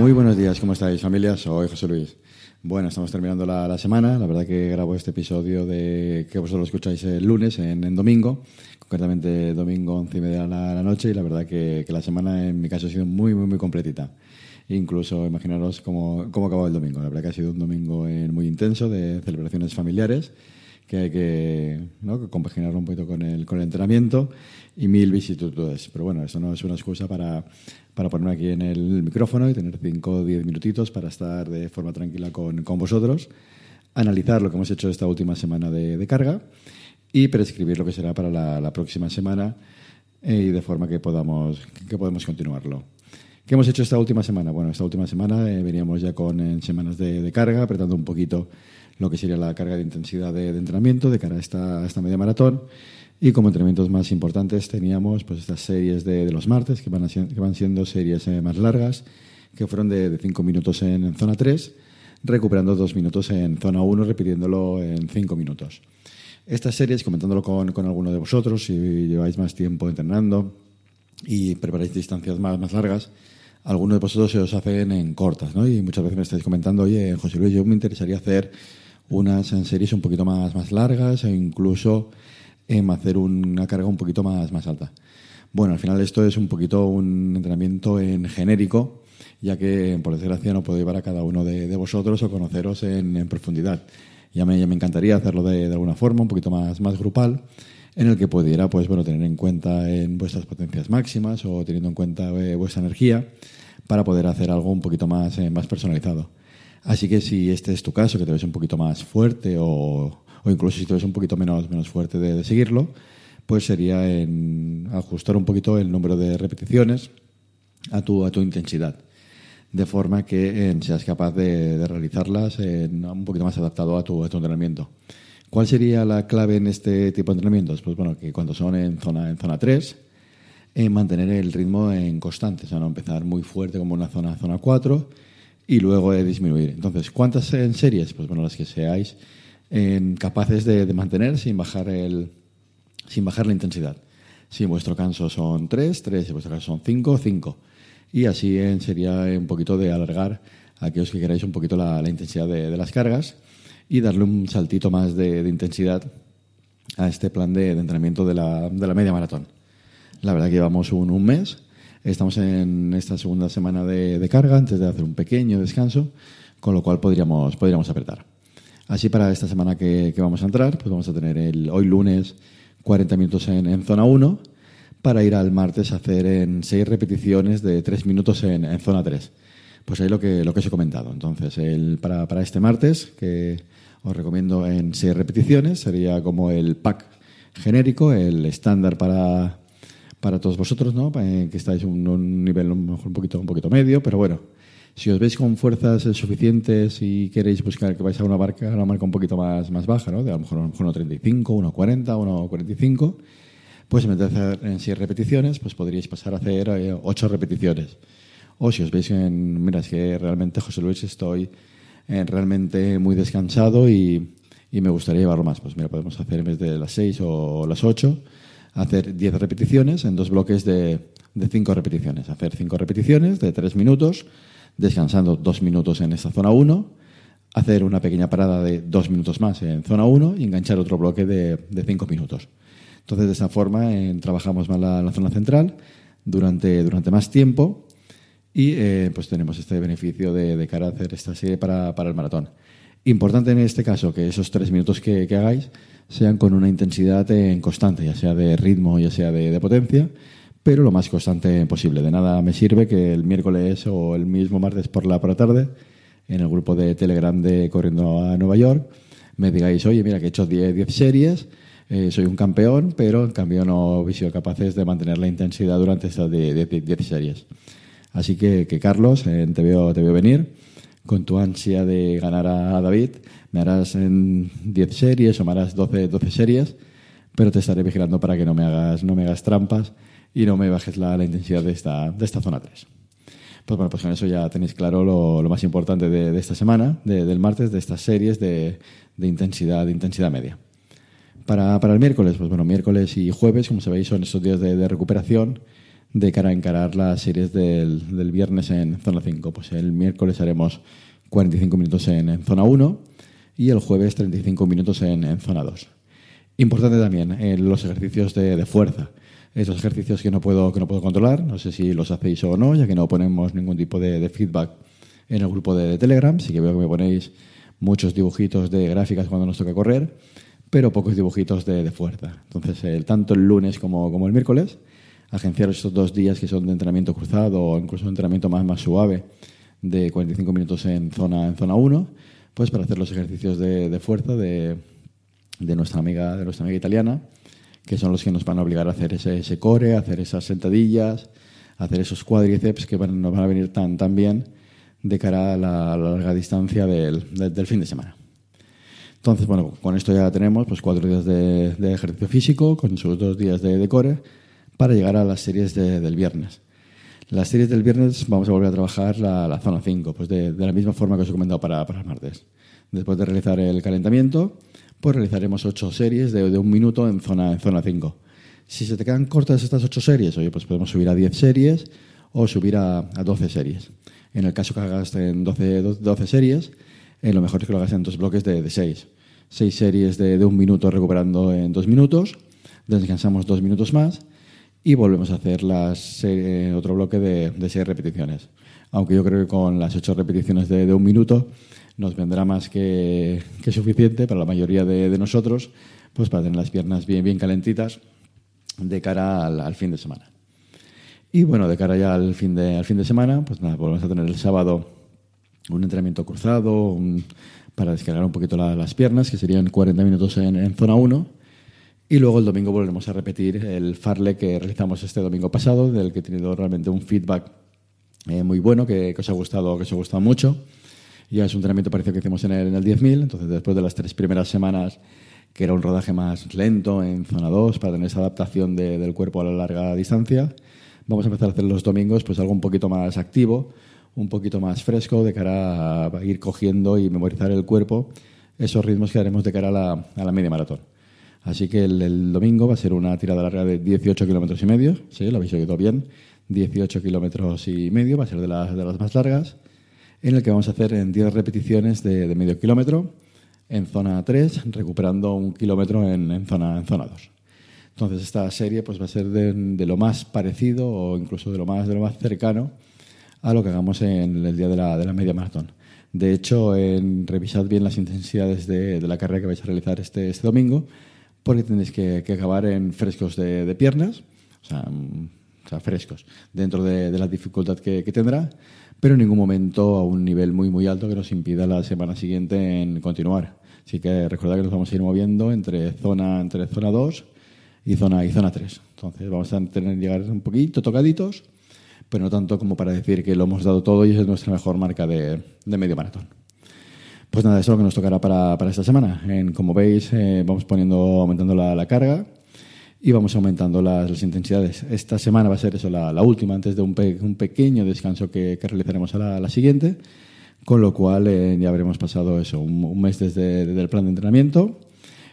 Muy buenos días, ¿cómo estáis familia? Soy José Luis. Bueno, estamos terminando la, semana. La verdad que grabo este episodio de que vosotros lo escucháis el lunes, en, domingo, concretamente domingo 11 y media de la, noche. Y la verdad que, la semana en mi caso ha sido muy, muy, muy completita. Incluso imaginaros cómo, cómo acabó el domingo. La verdad que ha sido un domingo eh, muy intenso de celebraciones familiares que hay que, ¿no? compaginarlo un poquito con el, con el entrenamiento y mil vicisitudes. Pero bueno, eso no es una excusa para, para ponerme aquí en el micrófono y tener 5 o 10 minutitos para estar de forma tranquila con, con, vosotros, analizar lo que hemos hecho esta última semana de, carga y prescribir lo que será para la, la próxima semana eh, y de forma que podamos, que podemos continuarlo. ¿Qué hemos hecho esta última semana? Bueno, esta última semana eh, veníamos ya con semanas de, carga, apretando un poquito lo que sería la carga de intensidad de, entrenamiento de cara a esta, media maratón. Y como entrenamientos más importantes teníamos pues estas series de, los martes, que van, siendo series eh, más largas, que fueron de 5 minutos en, zona 3, recuperando 2 minutos en zona 1, repitiéndolo en 5 minutos. Estas series, comentándolo con alguno de vosotros, si lleváis más tiempo entrenando y preparáis distancias más, más largas, algunos de vosotros se os hacen en cortas, ¿no? Y muchas veces me estáis comentando, oye, José Luis, yo me interesaría hacer unas en series un poquito más, más largas e incluso hacer una carga un poquito más, más alta. Bueno, al final esto es un poquito un entrenamiento en genérico, ya que por desgracia no puedo llevar a cada uno de, vosotros o conoceros en, profundidad. Ya me, me, encantaría hacerlo de, de, alguna forma, un poquito más, más grupal, en el que pudiera pues, bueno, tener en cuenta en vuestras potencias máximas o teniendo en cuenta eh, vuestra energía para poder hacer algo un poquito más, eh, más personalizado. Así que si este es tu caso, que te ves un poquito más fuerte o, o incluso si te ves un poquito menos, menos fuerte de, seguirlo, pues sería en ajustar un poquito el número de repeticiones a tu, a tu intensidad, de forma que seas capaz de, realizarlas un poquito más adaptado a tu entrenamiento. ¿Cuál sería la clave en este tipo de entrenamientos? Pues bueno, que cuando son en zona, en zona 3, en eh, mantener el ritmo en constante, o sea, no empezar muy fuerte como en la zona, zona 4 y luego disminuir. Entonces, ¿cuántas en series? Pues bueno, las que seáis capaces de, mantener sin bajar, el, sin bajar la intensidad. Si en vuestro caso son 3, 3, si en vuestro caso son 5, 5. Y así sería un poquito de alargar a aquellos que queráis un poquito la, intensidad de las cargas y darle un saltito más de, intensidad a este plan de, entrenamiento de la, de la, media maratón. La verdad que llevamos un, un mes, estamos en esta segunda semana de, carga antes de hacer un pequeño descanso, con lo cual podríamos, podríamos apretar. Así para esta semana que, que vamos a entrar, pues vamos a tener el, hoy lunes 40 minutos en, en, zona 1 para ir al martes a hacer en 6 repeticiones de 3 minutos en, en, zona 3. Pues ahí lo que, lo que os he comentado. Entonces, el, para, para este martes, que os recomiendo en seis repeticiones, sería como el pack genérico, el estándar para, para todos vosotros, ¿no? Eh, que estáis un, nivel mejor un poquito, un poquito medio, pero bueno, si os veis con fuerzas suficientes y queréis buscar que vais a una marca, una marca un poquito más, más baja, ¿no? de a lo mejor 1.35, 1.40, 1.45, pues en vez de hacer en 6 repeticiones, pues podríais pasar a hacer 8 eh, repeticiones. O si os veis en, mira, es que realmente José Luis estoy eh, realmente muy descansado y, y, me gustaría llevarlo más. Pues mira, podemos hacer en vez de las 6 o las 8, hacer 10 repeticiones en dos bloques de, de 5 repeticiones. Hacer 5 repeticiones de 3 minutos, descansando 2 minutos en esta zona 1, hacer una pequeña parada de 2 minutos más en zona 1 y enganchar otro bloque de 5 minutos. Entonces, de esa forma, eh, trabajamos más la, la, zona central durante, durante más tiempo y eh, pues tenemos este beneficio de, de, cara a hacer esta serie para, para, el maratón. Importante en este caso que esos tres minutos que, hagáis sean con una intensidad en constante, ya sea de ritmo, ya sea de, potencia, pero lo más constante posible. De nada me sirve que el miércoles o el mismo martes por la, por la tarde, en el grupo de Telegram de Corriendo a Nueva York, me digáis, oye, mira que he hecho 10 series, eh, soy un campeón, pero en cambio no he sido capaces de mantener la intensidad durante estas 10 series. Así que, que Carlos, eh, te, veo, te veo venir con tu ansia de ganar a David. Me harás en 10 series o me harás 12, 12 series, pero te estaré vigilando para que no me hagas, no me hagas trampas y no me bajes la, la intensidad de esta, de esta zona 3. Pues bueno, pues con eso ya tenéis claro lo, más importante de, esta semana, del martes, de estas series de, intensidad, de intensidad media. Para, para, el miércoles, pues bueno, miércoles y jueves, como sabéis, son estos días de, recuperación de cara a encarar las series del, del, viernes en zona 5. Pues el miércoles haremos 45 minutos en, zona 1 y el jueves 35 minutos en, zona 2. Importante también eh, los ejercicios de, fuerza. Esos ejercicios que no, puedo, que no puedo controlar, no sé si los hacéis o no, ya que no ponemos ningún tipo de, feedback en el grupo de, Telegram. Sí que veo que me ponéis muchos dibujitos de gráficas cuando nos toca correr, pero pocos dibujitos de, fuerza. Entonces, tanto el lunes como, como el miércoles, agenciar estos dos días que son de entrenamiento cruzado o incluso de entrenamiento más, más suave de 45 minutos en zona, en zona 1, pues para hacer los ejercicios de, fuerza de, de, nuestra amiga, de nuestra amiga italiana, que son los que nos van a obligar a hacer ese, ese core, a hacer esas sentadillas, a hacer esos cuádriceps que nos van a venir tan, tan bien de cara a la, larga distancia del, del, fin de semana. Entonces, bueno, con esto ya tenemos pues, cuatro días de, de ejercicio físico, con sus dos días de, core, para llegar a las series del viernes. Las series del viernes vamos a volver a trabajar la, zona 5, pues de, la misma forma que os he comentado para, para el martes. Después de realizar el calentamiento, pues realizaremos 8 series de, un minuto en zona, en zona 5. Si se te quedan cortas estas 8 series, oye, pues podemos subir a 10 series o subir a, a 12 series. En el caso que hagas en 12, 12 series, eh, lo mejor es que lo hagas en dos bloques de, de 6. 6 series de, de un minuto recuperando en 2 minutos, descansamos 2 minutos más y volvemos a hacer las, otro bloque de, seis repeticiones. Aunque yo creo que con las ocho repeticiones de, un minuto nos vendrá más que, suficiente para la mayoría de, nosotros, pues para tener las piernas bien, bien calentitas de cara al, fin de semana. Y bueno, de cara ya al fin de, al fin de semana, pues nada, volvemos a tener el sábado un entrenamiento cruzado para descargar un poquito las piernas, que serían 40 minutos en, en zona 1 y luego el domingo volveremos a repetir el farle que realizamos este domingo pasado, del que he tenido realmente un feedback eh, muy bueno, que, os ha gustado, que os ha gustado mucho. Ya es un entrenamiento parecido que hicimos en el, en el 10.000, entonces después de las tres primeras semanas, que era un rodaje más lento en zona 2 para tener esa adaptación del cuerpo a la larga distancia, vamos a empezar a hacer los domingos pues algo un poquito más activo, un poquito más fresco de cara a ir cogiendo y memorizar el cuerpo esos ritmos que haremos de cara a la, a la media maratón. Así que el, domingo va a ser una tirada larga de 18 kilómetros y medio. Sí, lo habéis oído bien. 18 kilómetros y medio, va a ser de las, de las más largas, en el que vamos a hacer en 10 repeticiones de, medio kilómetro en zona 3, recuperando un kilómetro en, zona, en zona 2. Entonces esta serie pues, va a ser de, lo más parecido o incluso de lo más, de lo más cercano a lo que hagamos en el día de la, de la media maratón. De hecho, en, revisad bien las intensidades de, la carrera que vais a realizar este, este domingo porque tenéis que, acabar en frescos de, piernas, mm, o sea, frescos, dentro de, la dificultad que, tendrá, pero en ningún momento a un nivel muy, muy alto que nos impida la semana siguiente en continuar. Así que recordad que nos vamos a ir moviendo entre zona, entre zona 2 y zona, y zona 3. Entonces vamos a tener que llegar un poquito tocaditos, pero no tanto como para decir que lo hemos dado todo y es nuestra mejor marca de medio maratón. Pues nada, eso es lo que nos tocará para, para esta semana. En, como veis, eh, vamos poniendo, aumentando la, la, carga y vamos aumentando las, las, intensidades. Esta semana va a ser eso, la, la última, antes de un, un pequeño descanso que, que realizaremos a la, la, siguiente, con lo cual eh, ya habremos pasado eso, un, un mes desde, desde, el plan de entrenamiento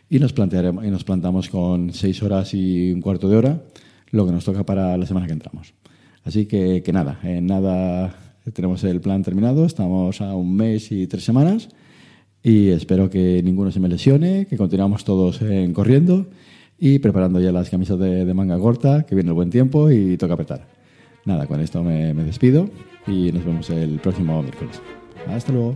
y nos, plantearemos, y nos plantamos con seis horas y un cuarto de hora lo que nos toca para la semana que entramos. Así que, que nada, en nada tenemos el plan terminado, estamos a un mes y tres semanas y espero que ninguno se me lesione, que continuamos todos en corriendo y preparando ya las camisas de, manga corta, que viene el buen tiempo y toca apretar. Nada, con esto me, me despido y nos vemos el próximo miércoles. Hasta luego.